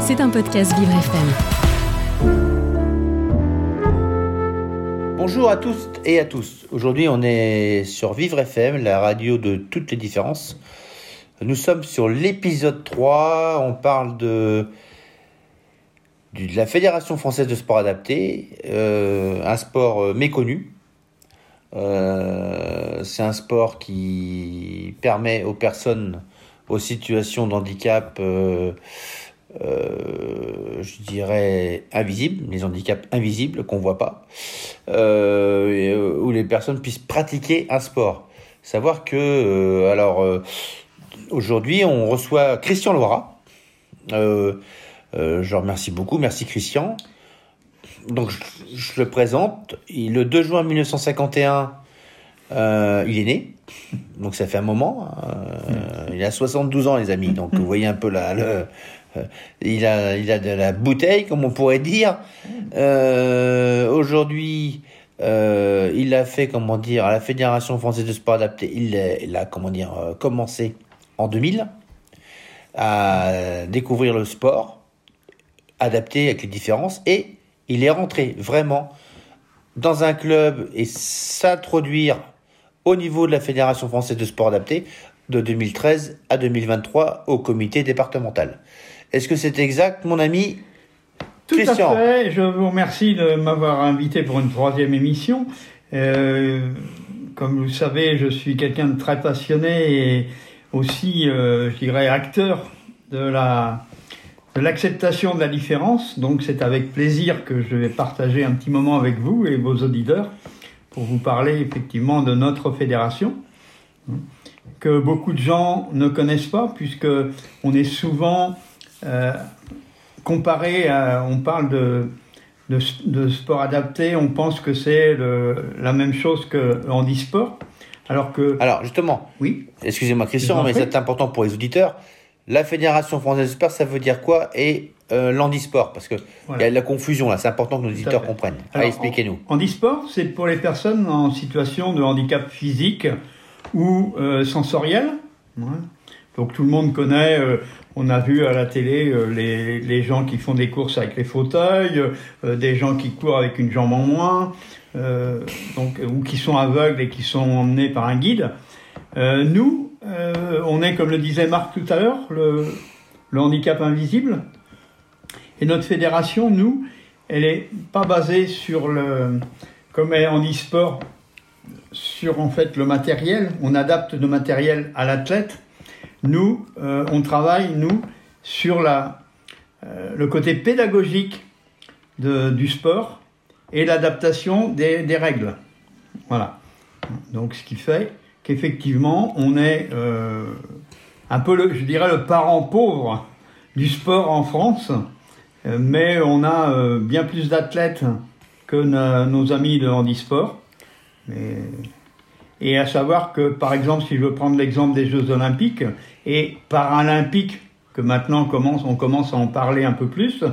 C'est un podcast Vivre FM. Bonjour à tous et à tous. Aujourd'hui, on est sur Vivre FM, la radio de toutes les différences. Nous sommes sur l'épisode 3. On parle de, la Fédération française de sport adapté, euh, un sport euh, méconnu. Euh, c'est un sport qui permet aux personnes aux situations d'handicap, euh, euh, je dirais, invisibles, les handicaps invisibles qu'on voit pas, euh, où les personnes puissent pratiquer un sport. Savoir que, alors, aujourd'hui, on reçoit Christian Loira. je remercie beaucoup. Merci Christian. Donc, je, je le présente. Le 2 juin 1951, euh, il est né, donc ça fait un moment. Euh, il a 72 ans, les amis. Donc vous voyez un peu là, le, euh, il a, il a de la bouteille, comme on pourrait dire. Aujourd'hui, il a fait, comment dire, à la Fédération française de sport adapté. Il, a- il a, comment dire, commencé en 2000 à découvrir le sport adapté avec les différences et il est rentré vraiment dans un club et s'introduire au niveau de la Fédération française de sport adapté de 2013 à 2023 au comité départemental. Est-ce que c'est exact, mon ami Tout Christian à fait. Je vous remercie de m'avoir invité pour une troisième émission. Euh, comme vous le savez, je suis quelqu'un de très passionné et aussi, euh, je dirais, acteur de la de l'acceptation de la différence. Donc, c'est avec plaisir que je vais partager un petit moment avec vous et vos auditeurs pour vous parler effectivement de notre fédération que beaucoup de gens ne connaissent pas puisque on est souvent euh, comparé à, on parle de, de, de sport adapté, on pense que c'est la même chose que handisport, alors que Alors, justement, oui, excusez-moi Christian, mais c'est important pour les auditeurs. La Fédération française de sport, ça veut dire quoi? Et euh, l'handisport Parce que Voilà. il y a de la confusion là, c'est important que nos auditeurs comprennent. Alors, Allez, expliquez-nous. handisport, c'est pour les personnes en situation de handicap physique ou euh, sensoriel. Ouais. Donc tout le monde connaît, euh, on a vu à la télé les, les gens qui font des courses avec les fauteuils, des gens qui courent avec une jambe en moins, donc, ou qui sont aveugles et qui sont emmenés par un guide. Nous, on est, comme le disait Marc tout à l'heure, le, le handicap invisible. Et notre fédération, nous, elle est pas basée sur le, comme en e-sport, sur en fait le matériel. On adapte le matériel à l'athlète. Nous, euh, on travaille nous sur la, euh, le côté pédagogique du sport et l'adaptation des, règles. Voilà. Donc, ce qui fait qu'effectivement, on est euh, un peu, le, je dirais, le parent pauvre du sport en France, mais on a euh, bien plus d'athlètes que nos amis de handisport. Mais- Et à savoir que, par exemple, si je veux prendre l'exemple des Jeux Olympiques et Paralympiques, que maintenant commence, on commence à en parler un peu plus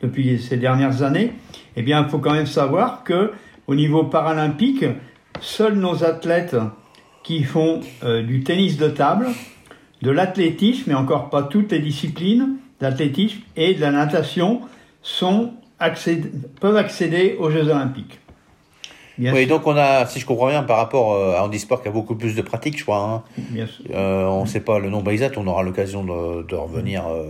depuis ces dernières années, eh bien, il faut quand même savoir que au niveau paralympique, seuls nos athlètes qui font euh, du tennis de table, de l'athlétisme, et encore pas toutes les disciplines d'athlétisme et de la natation, sont peuvent accéder aux Jeux Olympiques. Bien Oui, sûr. donc on a, si je comprends bien, par rapport euh, à handisport qui a beaucoup plus de pratiques, je crois. hein, Bien sûr. Euh, on ne sait pas le nombre exact, on aura l'occasion de, de revenir euh,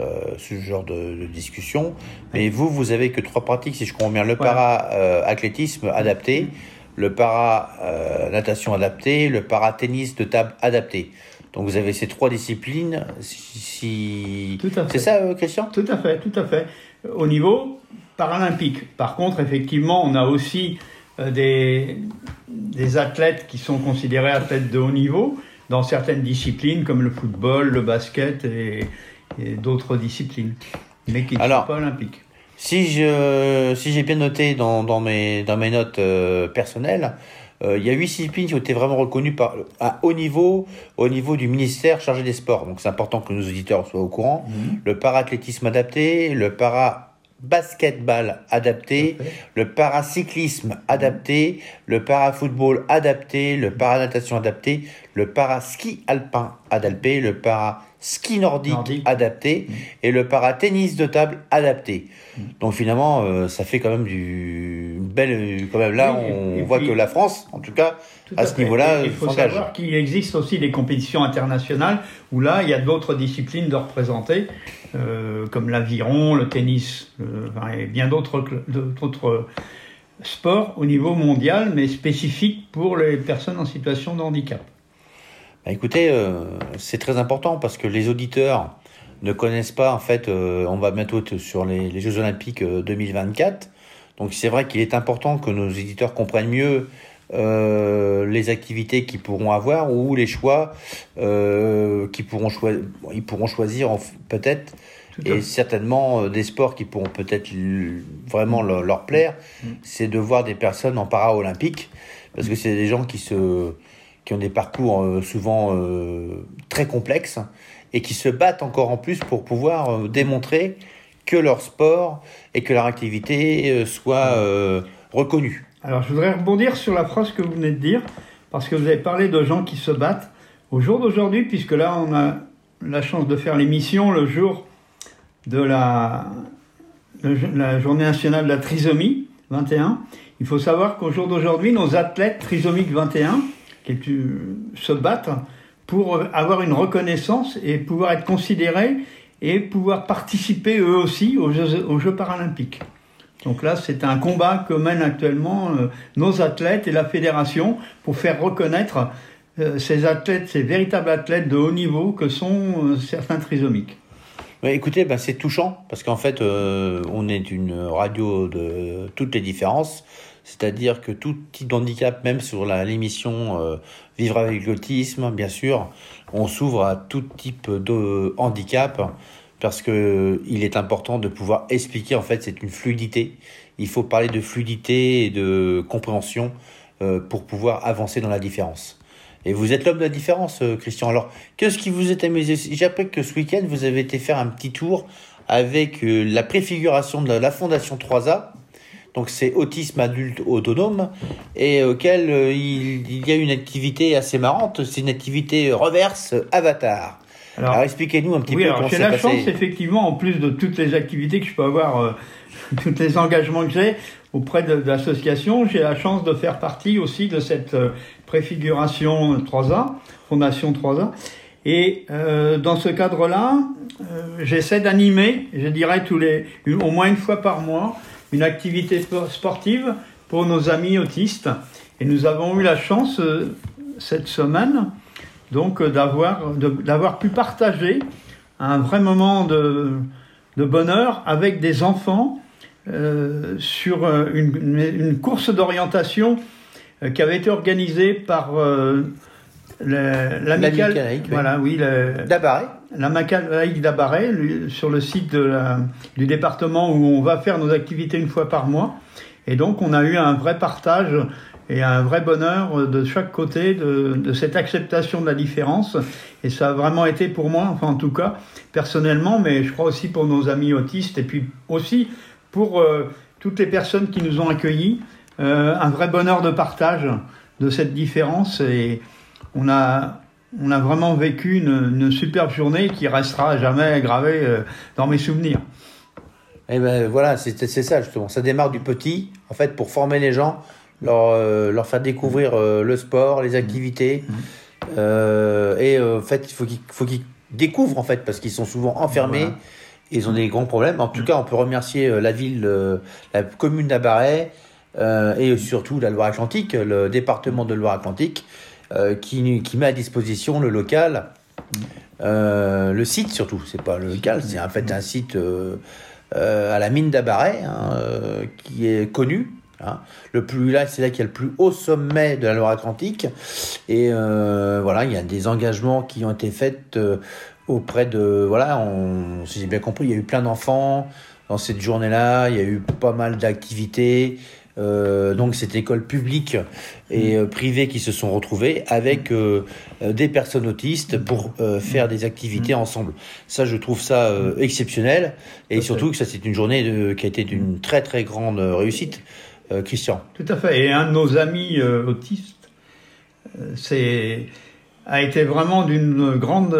euh, sur ce genre de, de discussion. Mais vous, vous avez que trois pratiques, si je comprends bien. Le Voilà. para-athlétisme adapté, le para-natation adapté, le para-tennis de table adapté. Donc vous avez ces trois disciplines. Si, si- Tout à fait. C'est ça, euh, Christian? Tout à fait, tout à fait. Au niveau paralympique, par contre, effectivement, on a aussi euh, des, des athlètes qui sont considérés athlètes de haut niveau dans certaines disciplines comme le football, le basket et, et d'autres disciplines, mais qui ne sont pas olympiques. Si je si j'ai bien noté dans, dans mes dans mes notes euh, personnelles, euh, il y a huit disciplines qui ont été vraiment reconnues par à haut niveau au niveau du ministère chargé des sports. Donc c'est important que nos auditeurs soient au courant. Le para-athlétisme adapté, le para basketball adapté, le paracyclisme adapté, le para-football adapté, le para-natation adapté, le para-ski alpin adapté, le ski nordique, adapté mm. et le para-tennis de table adapté. Mm. Donc finalement, euh, ça fait quand même du belle. Quand même là, on, voit que la France, en tout cas, à, ce niveau-là, il faut savoir qu'il existe aussi des compétitions internationales où là, il y a d'autres disciplines de représenter, euh, comme l'aviron, le tennis, euh, et bien d'autres d'autres sports au niveau mondial, mais spécifiques pour les personnes en situation de handicap. Bah, écoutez, euh, c'est très important parce que les auditeurs ne connaissent pas, en fait, euh, on va bientôt être sur les, Jeux Olympiques 2024. Euh, Donc c'est vrai qu'il est important que nos éditeurs comprennent mieux les activités qu'ils pourront avoir ou les choix qu'ils pourront, choisir, ils pourront choisir peut-être et certainement des sports qui pourront peut-être vraiment leur, plaire, mm. c'est de voir des personnes en para-olympique parce que c'est des gens qui se qui ont des parcours euh, souvent euh, très complexes et qui se battent encore en plus pour pouvoir euh, démontrer que leur sport et que leur activité soit reconnue. Alors je voudrais rebondir sur la phrase que vous venez de dire, parce que vous avez parlé de gens qui se battent. Au jour d'aujourd'hui, puisque là on a la chance de faire l'émission le jour de la, la journée nationale de la trisomie 21, il faut savoir qu'au jour d'aujourd'hui, nos athlètes trisomiques 21 qui se battent pour avoir une reconnaissance et pouvoir être considérés et pouvoir participer eux aussi aux Jeux, paralympiques. Donc là, c'est un combat que mènent actuellement euh, nos athlètes et la fédération pour faire reconnaître euh, ces athlètes, ces véritables athlètes de haut niveau que sont euh, certains trisomiques. écoutez, ben, c'est touchant parce qu'en fait, on est une radio de toutes les différences. C'est-à-dire que tout type d'handicap, même sur l'émission euh, Vivre avec l'autisme, bien sûr, on s'ouvre à tout type de handicap parce que il est important de pouvoir expliquer. En fait, c'est une fluidité. Il faut parler de fluidité et de compréhension euh, pour pouvoir avancer dans la différence. Et vous êtes l'homme de la différence, euh, Christian. Alors, qu'est-ce qui vous est amusé? J'ai appris que ce week-end, vous avez été faire un petit tour avec la préfiguration de la Fondation 3A donc c'est autisme adulte autonome et auquel euh, il, y a une activité assez marrante, c'est une activité reverse avatar. Alors, expliquez-nous un petit peu comment J'ai la chance effectivement, en plus de toutes les activités que je peux avoir, euh, tous les engagements que j'ai auprès de, l'association, j'ai la chance de faire partie aussi de cette euh, préfiguration 3A, Fondation 3A. Et dans ce cadre-là, j'essaie d'animer, je dirais tous les, au moins une fois par mois, une activité sportive pour nos amis autistes. Et nous avons eu la chance euh, cette semaine donc euh, d'avoir d'avoir pu partager un vrai moment de, de bonheur avec des enfants euh, sur une, une course d'orientation qui avait été organisée par l'amicale, voilà, oui, d'Abaré. L'amicale d'Abaré, sur le site de du département où on va faire nos activités une fois par mois. Et donc, on a eu un vrai partage et un vrai bonheur de chaque côté de, de, cette acceptation de la différence. Et ça a vraiment été pour moi, enfin en tout cas, personnellement, mais je crois aussi pour nos amis autistes et puis aussi pour euh, toutes les personnes qui nous ont accueillis, euh, un vrai bonheur de partage de cette différence. Et, on a, on a vraiment vécu une, une superbe journée qui restera jamais gravée euh, dans mes souvenirs. Et eh ben voilà, c'est ça justement. Ça démarre du petit, en fait, pour former les gens, leur, euh, leur faire découvrir euh, le sport, les activités. Mmh. et en fait, il faut qu'ils découvrent en fait, parce qu'ils sont souvent enfermés. Ils ont des grands problèmes. En tout cas, on peut remercier la ville, la commune d'Abaret et surtout la Loire-Atlantique, le département de Loire-Atlantique, qui, qui, met à disposition le local, euh, le site surtout, c'est pas le local, c'est en fait un site euh, à la mine d'Abaret, hein, qui est connu, Hein. Le plus là, c'est là qu'il y a le plus haut sommet de la Loire-Atlantique. Et voilà, il y a des engagements qui ont été faits auprès de voilà, on, si j'ai bien compris, il y a eu plein d'enfants dans cette journée-là. Il y a eu pas mal d'activités. Euh, donc cette école publique et euh, privée qui se sont retrouvées avec euh, des personnes autistes pour faire des activités ensemble. Ça, je trouve ça exceptionnel et surtout que ça c'est une journée qui a été d'une très très grande réussite. Christian. Tout à fait. Et un de nos amis autistes, c'est a été vraiment d'une grande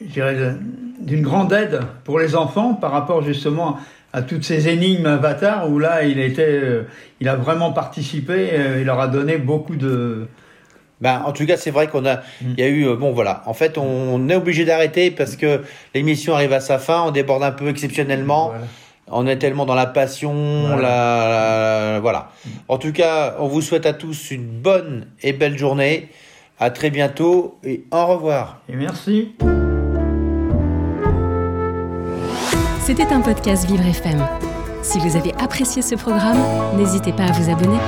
d'une grande aide pour les enfants par rapport justement à toutes ces énigmes Avatar où là il était, euh, il a vraiment participé, euh, il leur a donné beaucoup de. Ben, en tout cas, c'est vrai qu'on a, mm. il y a eu, euh, bon voilà. En fait, on, est obligé d'arrêter parce que l'émission arrive à sa fin, on déborde un peu exceptionnellement. On est tellement dans la passion, voilà. voilà. En tout cas, on vous souhaite à tous une bonne et belle journée. À très bientôt et au revoir. Et merci. C'était un podcast Vivre FM. Si vous avez apprécié ce programme, n'hésitez pas à vous abonner.